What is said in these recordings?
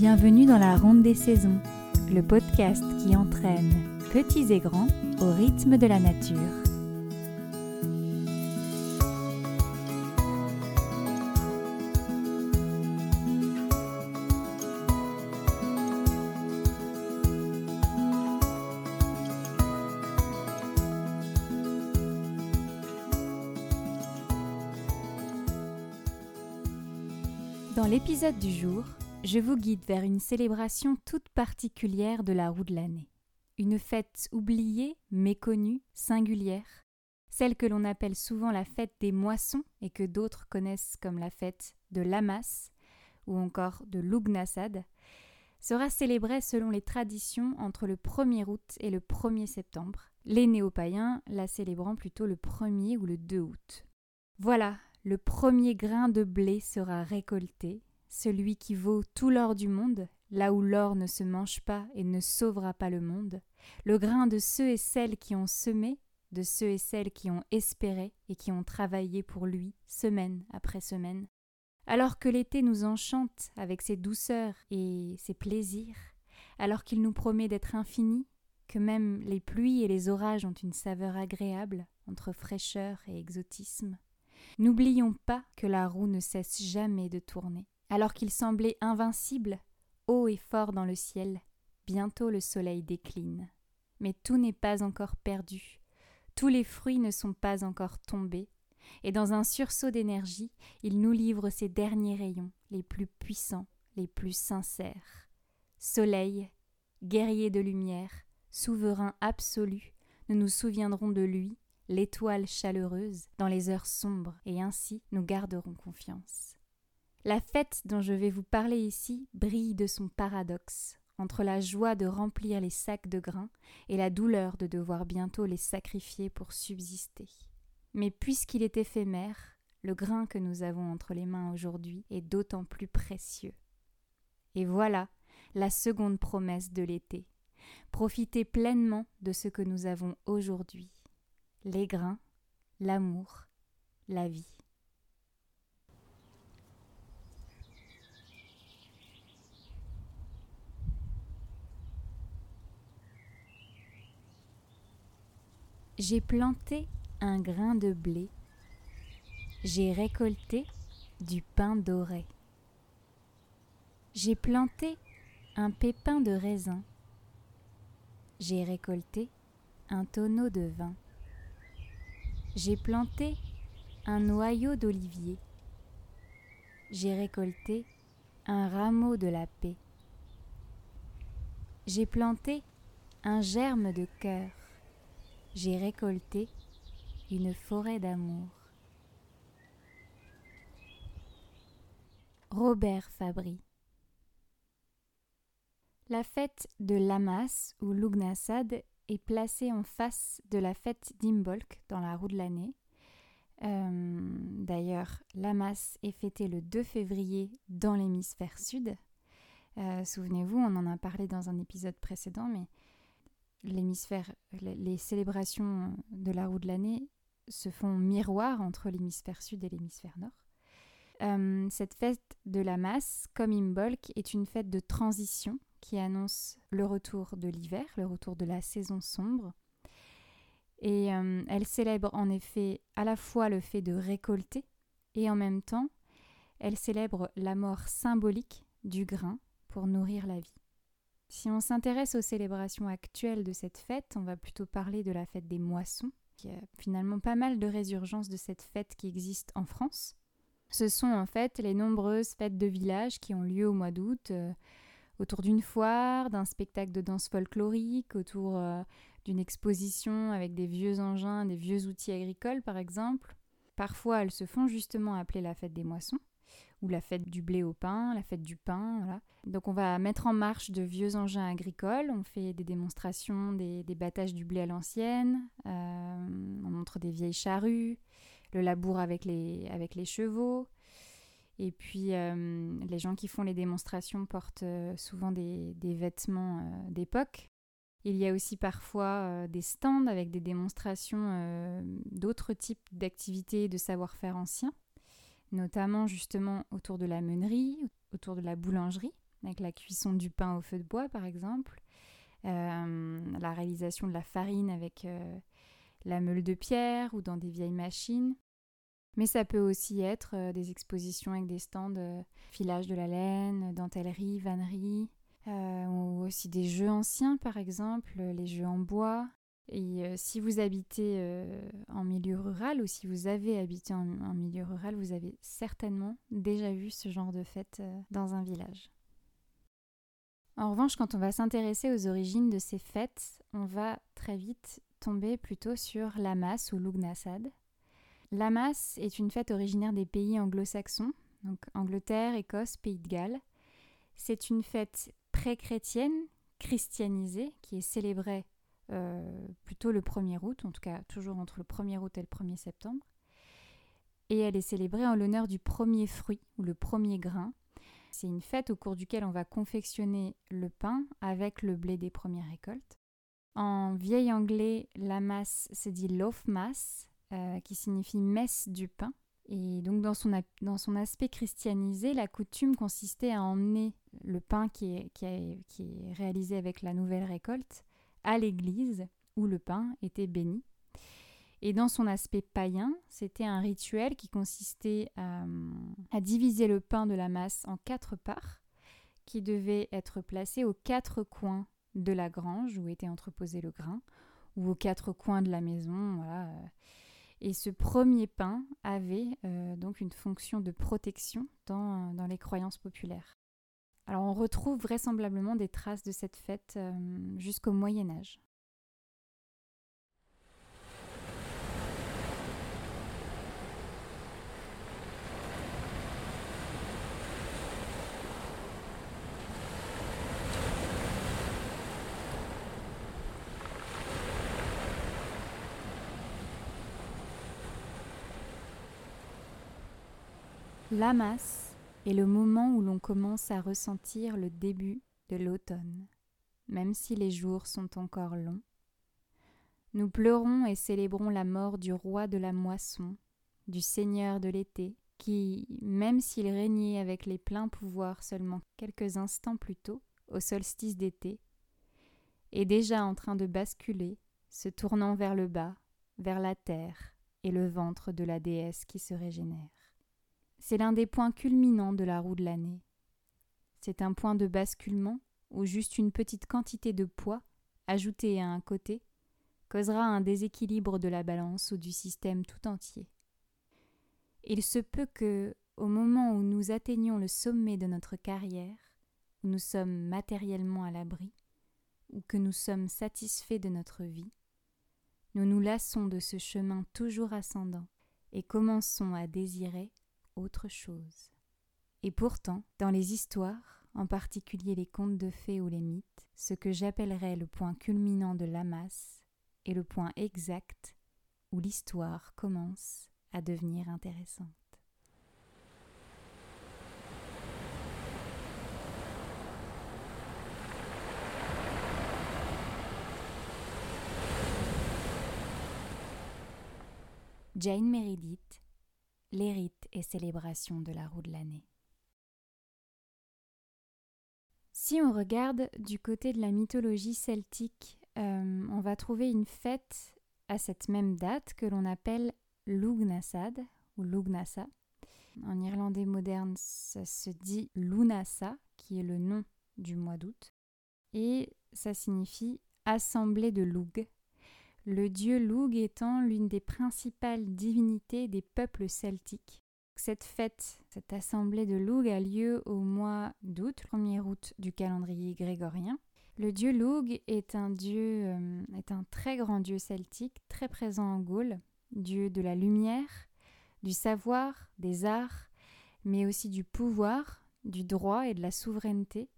Bienvenue dans la Ronde des Saisons, le podcast qui entraîne petits et grands au rythme de la nature. Dans l'épisode du jour, je vous guide vers une célébration toute particulière de la roue de l'année. Une fête oubliée, méconnue, singulière, celle que l'on appelle souvent la fête des moissons et que d'autres connaissent comme la fête de Lamas ou encore de Lugnasad, sera célébrée selon les traditions entre le 1er août et le 1er septembre, les néo-païens la célébrant plutôt le 1er ou le 2 août. Voilà, le premier grain de blé sera récolté, celui qui vaut tout l'or du monde, là où l'or ne se mange pas et ne sauvera pas le monde, le grain de ceux et celles qui ont semé, de ceux et celles qui ont espéré et qui ont travaillé pour lui, semaine après semaine. Alors que l'été nous enchante avec ses douceurs et ses plaisirs, alors qu'il nous promet d'être infini, que même les pluies et les orages ont une saveur agréable entre fraîcheur et exotisme. N'oublions pas que la roue ne cesse jamais de tourner. Alors qu'il semblait invincible, haut et fort dans le ciel, bientôt le soleil décline. Mais tout n'est pas encore perdu, tous les fruits ne sont pas encore tombés, et dans un sursaut d'énergie, il nous livre ses derniers rayons, les plus puissants, les plus sincères. Soleil, guerrier de lumière, souverain absolu, nous nous souviendrons de lui, l'étoile chaleureuse, dans les heures sombres, et ainsi nous garderons confiance. La fête dont je vais vous parler ici brille de son paradoxe, entre la joie de remplir les sacs de grains et la douleur de devoir bientôt les sacrifier pour subsister. Mais puisqu'il est éphémère, le grain que nous avons entre les mains aujourd'hui est d'autant plus précieux. Et voilà la seconde promesse de l'été. Profitez pleinement de ce que nous avons aujourd'hui. Les grains, l'amour, la vie. J'ai planté un grain de blé, j'ai récolté du pain doré. J'ai planté un pépin de raisin, j'ai récolté un tonneau de vin. J'ai planté un noyau d'olivier, j'ai récolté un rameau de la paix. J'ai planté un germe de cœur, j'ai récolté une forêt d'amour. Robert Fabry La fête de Lamas ou Lugnasad est placée en face de la fête d'Imbolc dans la roue de l'année. Euh, D'ailleurs, Lamas est fêté le 2 février dans l'hémisphère sud. Euh, Souvenez-vous, on en a parlé dans un épisode précédent, mais les célébrations de la roue de l'année se font miroir entre l'hémisphère sud et l'hémisphère nord. Euh, cette fête de la masse, comme Imbolc, est une fête de transition qui annonce le retour de l'hiver, le retour de la saison sombre. Et euh, elle célèbre en effet à la fois le fait de récolter et en même temps, elle célèbre la mort symbolique du grain pour nourrir la vie. Si on s'intéresse aux célébrations actuelles de cette fête, on va plutôt parler de la fête des moissons. Y a finalement pas mal de résurgences de cette fête qui existent en France. Ce sont en fait les nombreuses fêtes de village qui ont lieu au mois d'août euh, autour d'une foire, d'un spectacle de danse folklorique, autour euh, d'une exposition avec des vieux engins, des vieux outils agricoles par exemple. Parfois elles se font justement appeler la fête des moissons ou la fête du blé au pain, la fête du pain. Donc on va mettre en marche de vieux engins agricoles, on fait des démonstrations des, battages du blé à l'ancienne, euh, on montre des vieilles charrues, le labour avec les, avec les chevaux. Et puis euh, les gens qui font les démonstrations portent euh, souvent des, des vêtements d'époque. Il y a aussi parfois des stands avec des démonstrations d'autres types d'activités de savoir-faire anciens notamment justement autour de la meunerie, autour de la boulangerie. avec la cuisson du pain au feu de bois par exemple, la réalisation de la farine avec la meule de pierre ou dans des vieilles machines. Mais ça peut aussi être des expositions avec des stands filage de la laine, dentellerie, vannerie, ou aussi des jeux anciens par exemple, les jeux en bois, et euh, si vous habitez euh, en milieu rural ou si vous avez habité en, milieu rural, vous avez certainement déjà vu ce genre de fête euh, dans un village. En revanche, quand on va s'intéresser aux origines de ces fêtes, on va très vite tomber plutôt sur l'Amas ou l'Ugnasad. L'Amas est une fête originaire des pays anglo-saxons, donc Angleterre, Écosse, Pays de Galles. C'est une fête pré-chrétienne, christianisée, qui est célébrée euh, plutôt le 1er août, en tout cas toujours entre le 1er août et le 1er septembre. Et elle est célébrée en l'honneur du premier fruit ou le premier grain. C'est une fête au cours duquel on va confectionner le pain avec le blé des premières récoltes. En vieil anglais, la masse se dit loaf mass, euh, qui signifie messe du pain. Et donc dans son, dans son aspect christianisé, la coutume consistait à emmener le pain qui est, qui est réalisé avec la nouvelle récolte à l'église où le pain était béni. Et dans son aspect païen, c'était un rituel qui consistait à, diviser le pain de la masse en quatre parts, qui devaient être placées aux quatre coins de la grange où était entreposé le grain, ou aux quatre coins de la maison. Et ce premier pain avait euh, donc une fonction de protection dans les croyances populaires. Alors on retrouve vraisemblablement des traces de cette fête euh, jusqu'au Moyen Âge. Lamas est le moment où l'on commence à ressentir le début de l'automne, même si les jours sont encore longs. Nous pleurons et célébrons la mort du roi de la moisson, du seigneur de l'été, qui, même s'il régnait avec les pleins pouvoirs seulement quelques instants plus tôt, au solstice d'été, est déjà en train de basculer, se tournant vers le bas, vers la terre et le ventre de la déesse qui se régénère. C'est l'un des points culminants de la roue de l'année. C'est un point de basculement où juste une petite quantité de poids, ajoutée à un côté, causera un déséquilibre de la balance ou du système tout entier. Il se peut que, au moment où nous atteignons le sommet de notre carrière, où nous sommes matériellement à l'abri, ou que nous sommes satisfaits de notre vie, nous nous lassons de ce chemin toujours ascendant et commençons à désirer autre chose. Et pourtant, dans les histoires, en particulier les contes de fées ou les mythes, ce que j'appellerais le point culminant de l'amas est le point exact où l'histoire commence à devenir intéressante. Jane Meredith les rites et célébrations de la roue de l'année. Si on regarde du côté de la mythologie celtique, euh, on va trouver une fête à cette même date que l'on appelle Lugnasad ou Lugnasa. En irlandais moderne, ça se dit Lunasa, qui est le nom du mois d'août, et ça signifie assemblée de Lug, le dieu Lug étant l'une des principales divinités des peuples celtiques. Cette fête, cette assemblée de Lug a lieu au mois d'août, 1er août du calendrier grégorien. Le dieu Lug est un dieu, euh, est un très grand dieu celtique, très présent en Gaule, dieu de la lumière, du savoir, des arts, mais aussi du pouvoir, du droit et de la souveraineté,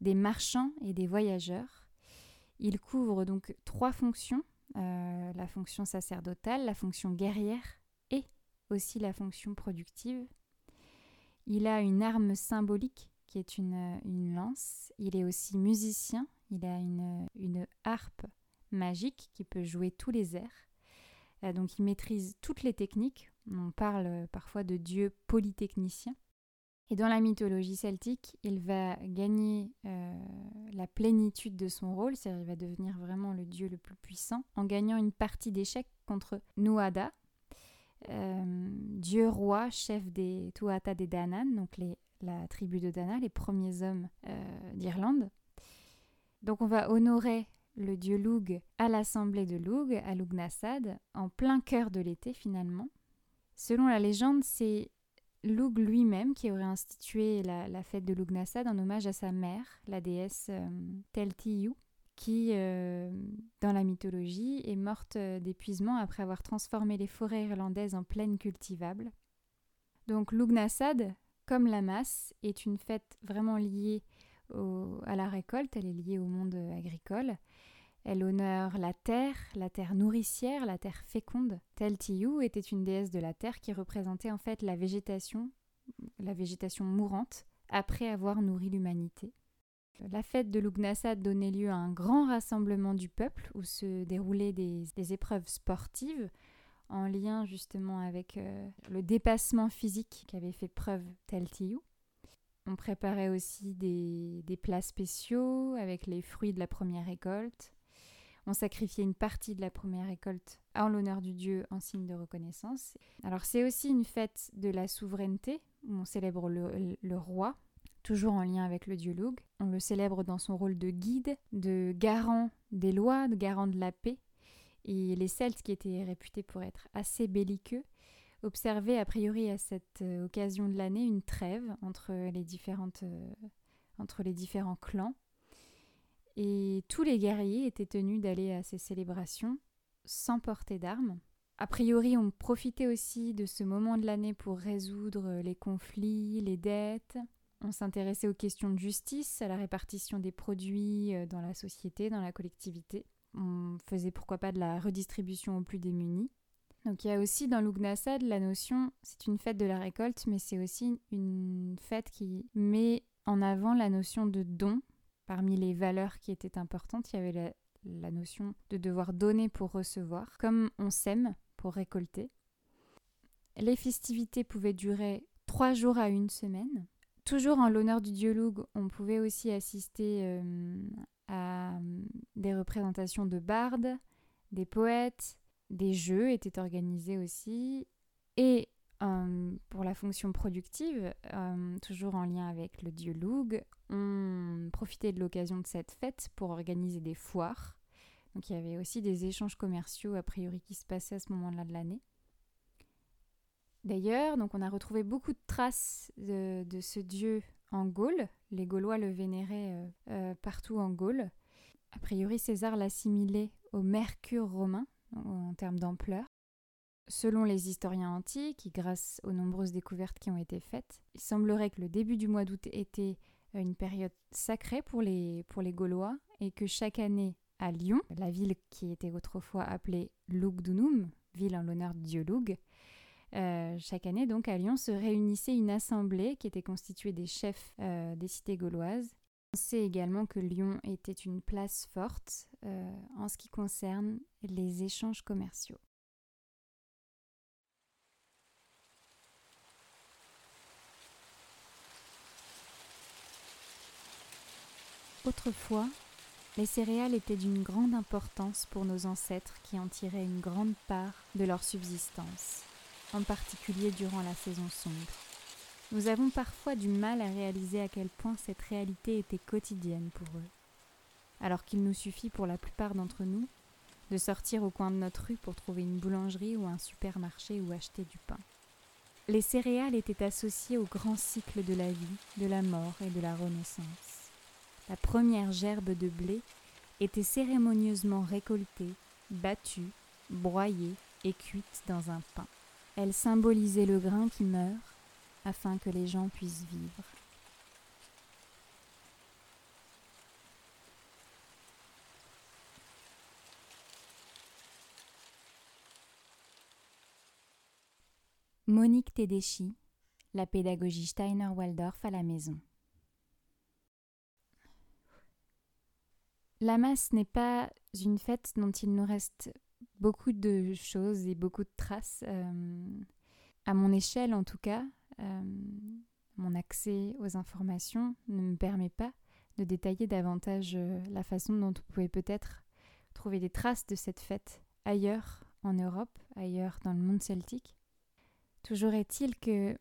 des marchands et des voyageurs. Il couvre donc trois fonctions euh, la fonction sacerdotale, la fonction guerrière et aussi la fonction productive. Il a une arme symbolique qui est une, lance. Il est aussi musicien. Il a une, harpe magique qui peut jouer tous les airs. Euh, donc il maîtrise toutes les techniques. On parle parfois de dieu polytechnicien. Et dans la mythologie celtique, il va gagner euh, la plénitude de son rôle, c'est-à-dire il va devenir vraiment le dieu le plus puissant, en gagnant une partie d'échecs contre Nuada, euh, dieu roi, chef des Tuatha des Danann, donc la tribu de Dana, les premiers hommes euh, d'Irlande. Donc on va honorer le dieu Lug à l'assemblée de Lug, à Lugnasad, en plein cœur de l'été finalement. Selon la légende, c'est Lug lui-même qui aurait institué la, fête de Lugnasad en hommage à sa mère, la déesse euh, Teltiyu, qui, euh, dans la mythologie, est morte euh, d'épuisement après avoir transformé les forêts irlandaises en plaines cultivables. Donc Lugnasad, comme la masse, est une fête vraiment liée à la récolte, elle est liée au monde agricole. Elle honore la terre, la terre nourricière, la terre féconde. Teltiyu était une déesse de la terre qui représentait en fait la végétation, la végétation mourante, après avoir nourri l'humanité. La fête de Lugnasad donnait lieu à un grand rassemblement du peuple où se déroulaient des, épreuves sportives en lien justement avec euh, le dépassement physique qu'avait fait preuve Teltiyu. On préparait aussi des, des, plats spéciaux avec les fruits de la première récolte. On sacrifiait une partie de la première récolte en l'honneur du dieu en signe de reconnaissance. Alors c'est aussi une fête de la souveraineté où on célèbre le, roi, toujours en lien avec le dieu Lug. On le célèbre dans son rôle de guide, de garant des lois, de garant de la paix. Et les Celtes, qui étaient réputés pour être assez belliqueux, observaient a priori à cette euh, occasion de l'année une trêve entre les, différentes, euh, entre les différents clans et tous les guerriers étaient tenus d'aller à ces célébrations sans porter d'armes. A priori, on profitait aussi de ce moment de l'année pour résoudre les conflits, les dettes. On s'intéressait aux questions de justice, à la répartition des produits euh, dans la société, dans la collectivité. On faisait pourquoi pas de la redistribution aux plus démunis. Donc il y a aussi dans l'Ugnasad la notion, c'est une fête de la récolte, mais c'est aussi une fête qui met en avant la notion de don, Parmi les valeurs qui étaient importantes, il y avait la, notion de devoir donner pour recevoir, comme on sème pour récolter. Les festivités pouvaient durer trois jours à une semaine. Toujours en l'honneur du dieu on pouvait aussi assister euh, à des représentations de bardes, des poètes, des jeux étaient organisés aussi, et euh, pour la fonction productive, euh, toujours en lien avec le dieu Loug, on profitait de l'occasion de cette fête pour organiser des foires. Donc il y avait aussi des échanges commerciaux a priori qui se passaient à ce moment-là de l'année. D'ailleurs, on a retrouvé beaucoup de traces de, ce dieu en Gaule. Les Gaulois le vénéraient euh, partout en Gaule. A priori, César l'assimilait au Mercure romain en termes d'ampleur. Selon les historiens antiques, grâce aux nombreuses découvertes qui ont été faites, il semblerait que le début du mois d'août était une période sacrée pour les, Gaulois et que chaque année à Lyon, la ville qui était autrefois appelée Lugdunum, ville en l'honneur de dieu Lug, euh, chaque année donc à Lyon se réunissait une assemblée qui était constituée des chefs euh, des cités gauloises. On sait également que Lyon était une place forte euh, en ce qui concerne les échanges commerciaux. Autrefois, les céréales étaient d'une grande importance pour nos ancêtres qui en tiraient une grande part de leur subsistance, en particulier durant la saison sombre. Nous avons parfois du mal à réaliser à quel point cette réalité était quotidienne pour eux, alors qu'il nous suffit pour la plupart d'entre nous de sortir au coin de notre rue pour trouver une boulangerie ou un supermarché où acheter du pain. Les céréales étaient associées au grand cycle de la vie, de la mort et de la renaissance la première gerbe de blé était cérémonieusement récoltée, battue, broyée et cuite dans un pain. Elle symbolisait le grain qui meurt afin que les gens puissent vivre. Monique Tedeschi, la pédagogie Steiner-Waldorf à la maison. La masse n'est pas une fête dont il nous reste beaucoup de choses et beaucoup de traces, euh, à mon échelle en tout cas. Euh, mon accès aux informations ne me permet pas de détailler davantage euh, la façon dont vous pouvez peut-être trouver des traces de cette fête ailleurs en Europe, ailleurs dans le monde celtique. Toujours est-il que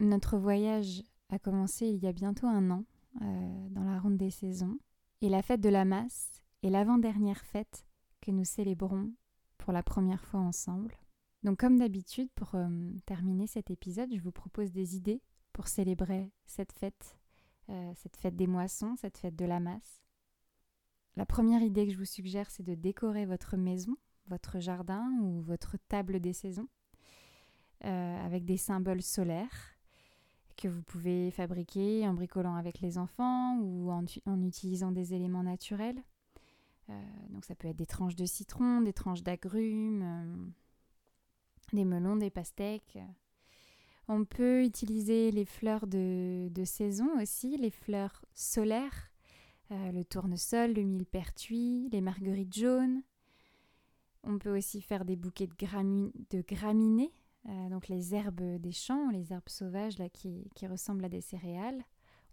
notre voyage a commencé il y a bientôt un an, dans la ronde des saisons, et la fête de la masse est l'avant-dernière fête que nous célébrons pour la première fois ensemble. Donc comme d'habitude, pour euh, terminer cet épisode, je vous propose des idées pour célébrer cette fête, euh, cette fête des moissons, cette fête de la masse. La première idée que je vous suggère, c'est de décorer votre maison, votre jardin ou votre table des saisons euh, avec des symboles solaires que vous pouvez fabriquer en bricolant avec les enfants ou en, utilisant des éléments naturels. donc ça peut être des tranches de citron, des tranches d'agrumes, des melons, des pastèques. On peut utiliser les fleurs de, saison aussi, les fleurs solaires, euh, le tournesol, le millepertuis, les marguerites jaunes. On peut aussi faire des bouquets de, graminées, euh, donc les herbes des champs, les herbes sauvages qui, ressemblent à des céréales.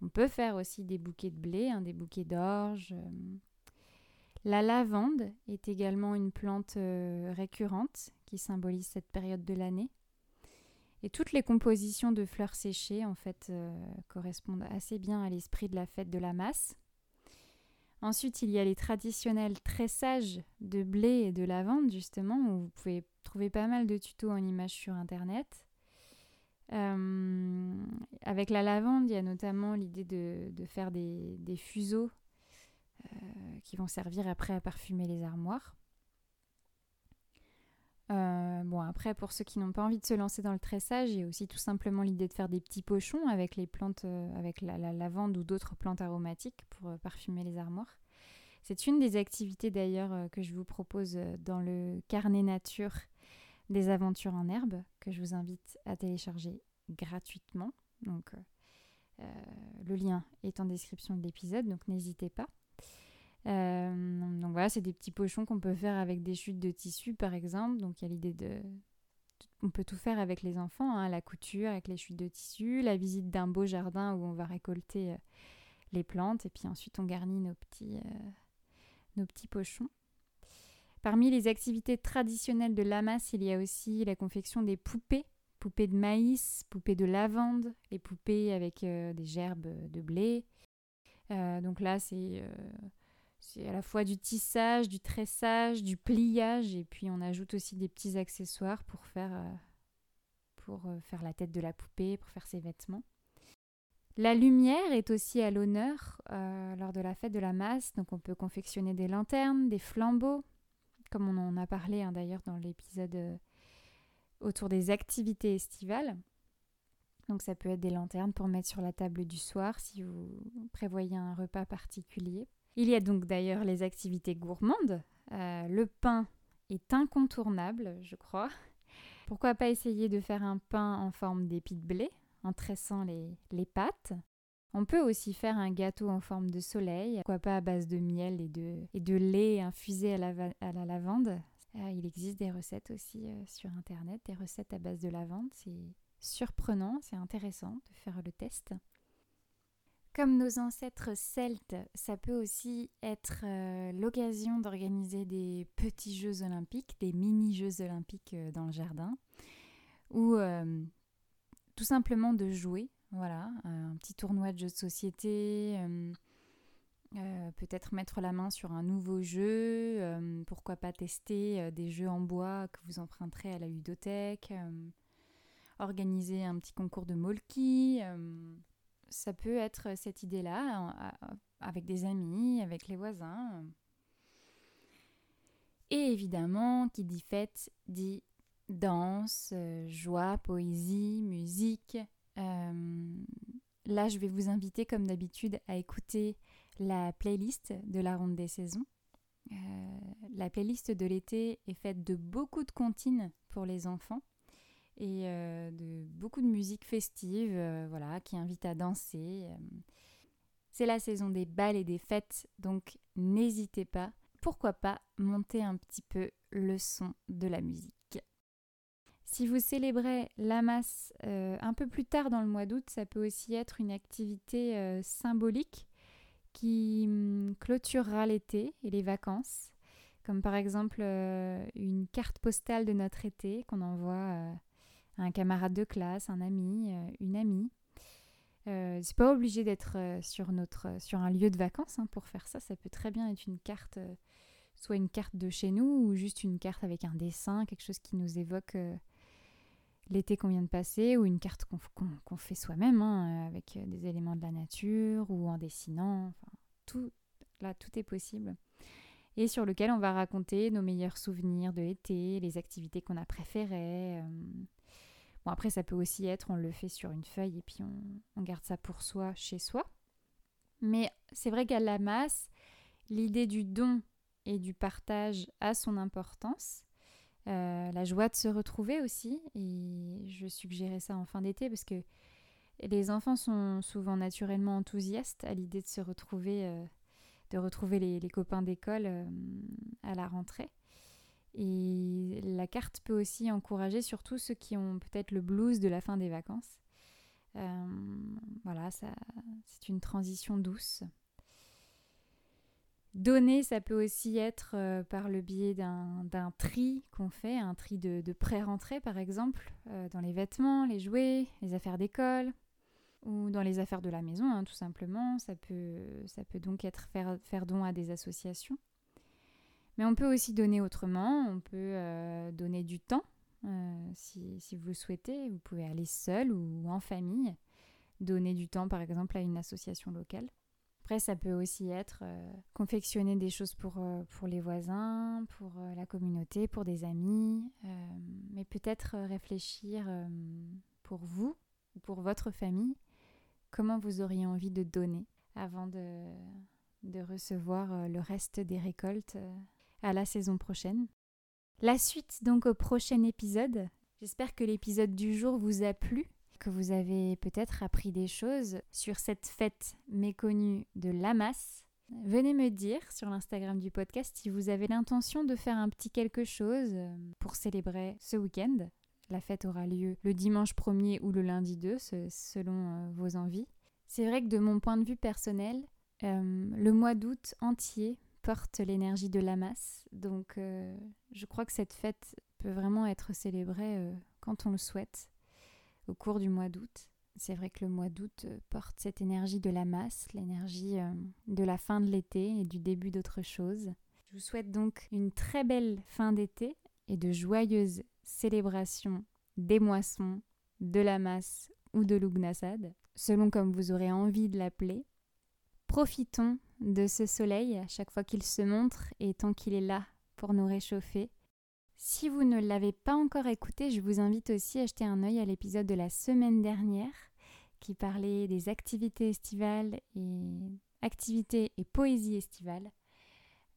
On peut faire aussi des bouquets de blé, hein, des bouquets d'orge. Euh. La lavande est également une plante récurrente qui symbolise cette période de l'année. Et toutes les compositions de fleurs séchées, en fait, euh, correspondent assez bien à l'esprit de la fête de la masse. Ensuite, il y a les traditionnels tressages de blé et de lavande, justement, où vous pouvez trouver pas mal de tutos en images sur Internet. Euh, avec la lavande, il y a notamment l'idée de, faire des, fuseaux euh, qui vont servir après à parfumer les armoires. Euh, bon, après, pour ceux qui n'ont pas envie de se lancer dans le tressage, il aussi tout simplement l'idée de faire des petits pochons avec les plantes, euh, avec la, lavande ou d'autres plantes aromatiques pour euh, parfumer les armoires. C'est une des activités d'ailleurs que je vous propose dans le carnet nature des aventures en herbe que je vous invite à télécharger gratuitement. Donc, le lien est en description de l'épisode, donc n'hésitez pas. Euh, donc voilà, c'est des petits pochons qu'on peut faire avec des chutes de tissu par exemple. Donc il y a l'idée de... On peut tout faire avec les enfants, hein, la couture, avec les chutes de tissu, la visite d'un beau jardin où on va récolter euh, les plantes et puis ensuite on garnit nos petits, euh, nos petits pochons. Parmi les activités traditionnelles de Lamas, il y a aussi la confection des poupées, poupées de maïs, poupées de lavande, les poupées avec des gerbes de blé. donc là, c'est c'est à la fois du tissage, du tressage, du pliage, et puis on ajoute aussi des petits accessoires pour faire, euh, euh, la tête de la poupée, pour faire ses vêtements. La lumière est aussi à l'honneur euh, lors de la fête de la masse, donc on peut confectionner des lanternes, des flambeaux, comme on en a parlé hein, d'ailleurs dans l'épisode autour des activités estivales. Donc ça peut être des lanternes pour mettre sur la table du soir si vous prévoyez un repas particulier. Il y a donc d'ailleurs les activités gourmandes. Euh, le pain est incontournable, je crois. Pourquoi pas essayer de faire un pain en forme d'épi de blé en tressant les, pâtes? On peut aussi faire un gâteau en forme de soleil, pourquoi pas à base de miel et de, et de lait infusé à la, à la lavande. Euh, il existe des recettes aussi euh, sur Internet, des recettes à base de lavande. C'est surprenant, c'est intéressant de faire le test. Comme nos ancêtres celtes, ça peut aussi être euh, l'occasion d'organiser des petits Jeux olympiques, des mini-Jeux olympiques euh, dans le jardin, ou euh, tout simplement de jouer, voilà, un petit tournoi de jeux de société, peut-être mettre la main sur un nouveau jeu, pourquoi pas tester des jeux en bois que vous emprunterez à la ludothèque, organiser un petit concours de molki ça peut être cette idée-là, avec des amis, avec les voisins. Et évidemment, qui dit fête dit danse, euh, joie, poésie, musique. Euh, là, je vais vous inviter, comme d'habitude, à écouter la playlist de la ronde des saisons. Euh, la playlist de l'été est faite de beaucoup de comptines pour les enfants et euh, de beaucoup de musique festive, euh, voilà, qui invite à danser. Euh. C'est la saison des balles et des fêtes, donc n'hésitez pas. Pourquoi pas monter un petit peu le son de la musique. Si vous célébrez la masse un peu plus tard dans le mois d'août, ça peut aussi être une activité symbolique qui hum, clôturera l'été et les vacances, comme par exemple une carte postale de notre été qu'on envoie un camarade de classe, un ami, une amie. c'est pas obligé d'être sur, notre, sur un lieu de vacances hein, pour faire ça, ça peut très bien être une carte soit une carte de chez nous ou juste une carte avec un dessin, quelque chose qui nous évoque euh, l'été qu'on vient de passer ou une carte qu'on fait soi-même hein, euh, avec euh, des éléments de la nature ou en dessinant. Là, tout est possible. Et sur lequel on va raconter nos meilleurs souvenirs de l'été, les activités qu'on a préférées. Après, ça peut aussi être, on le fait sur une feuille et puis on, on garde ça pour soi, chez soi. Mais c'est vrai qu'à la masse, l'idée du don et du partage a son importance. Euh, la joie de se retrouver aussi, et je suggérais ça en fin d'été parce que les enfants sont souvent naturellement enthousiastes à l'idée de se retrouver, euh, de retrouver les, copains d'école euh, à la rentrée. Et la carte peut aussi encourager surtout ceux qui ont peut-être le blues de la fin des vacances. voilà, c'est une transition douce. Donner, ça peut aussi être euh, par le biais d'un tri qu'on fait, un tri de, pré-rentrée par exemple, euh, dans les vêtements, les jouets, les affaires d'école ou dans les affaires de la maison, hein, tout simplement. Ça peut, donc être faire don à des associations. Mais on peut aussi donner autrement, on peut euh, donner du temps si, si, vous le souhaitez. Vous pouvez aller seul ou en famille, donner du temps par exemple à une association locale. Après, ça peut aussi être euh, confectionner des choses pour, euh, pour les voisins, pour euh, la communauté, pour des amis, mais peut-être réfléchir pour vous ou pour votre famille, comment vous auriez envie de donner avant de, de recevoir le reste des récoltes à la saison prochaine. La suite donc au prochain épisode. J'espère que l'épisode du jour vous a plu que vous avez peut-être appris des choses sur cette fête méconnue de Lamas. Venez me dire sur l'Instagram du podcast si vous avez l'intention de faire un petit quelque chose euh, pour célébrer ce week-end. La fête aura lieu le dimanche 1er ou le lundi 2, selon euh, vos envies. C'est vrai que de mon point de vue personnel, euh, le mois d'août entier porte l'énergie de Lamas. Donc je crois que cette fête peut vraiment être célébrée quand on le souhaite au cours du mois d'août. C'est vrai que le mois d'août euh, porte cette énergie de la masse, l'énergie euh, de la fin de l'été et du début d'autre chose. Je vous souhaite donc une très belle fin d'été et de joyeuses célébrations des moissons, de la masse ou de l'Ugnasad, selon comme vous aurez envie de l'appeler. Profitons de ce soleil à chaque fois qu'il se montre et tant qu'il est là pour nous réchauffer si vous ne l'avez pas encore écouté, je vous invite aussi à jeter un œil à l'épisode de la semaine dernière qui parlait des activités estivales et activités et poésie estivale.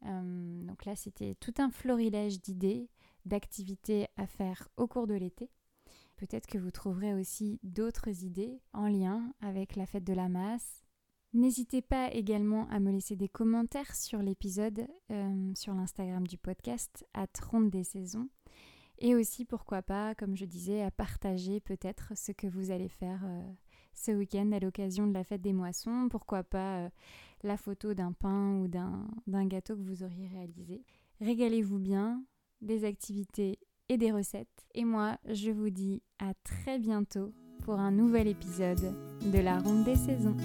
Euh, donc là, c'était tout un florilège d'idées, d'activités à faire au cours de l'été. Peut-être que vous trouverez aussi d'autres idées en lien avec la fête de la masse, N'hésitez pas également à me laisser des commentaires sur l'épisode euh, sur l'Instagram du podcast à Ronde des saisons. Et aussi, pourquoi pas, comme je disais, à partager peut-être ce que vous allez faire euh, ce week-end à l'occasion de la fête des moissons. Pourquoi pas euh, la photo d'un pain ou d'un gâteau que vous auriez réalisé. Régalez-vous bien, des activités et des recettes. Et moi, je vous dis à très bientôt pour un nouvel épisode de la Ronde des saisons.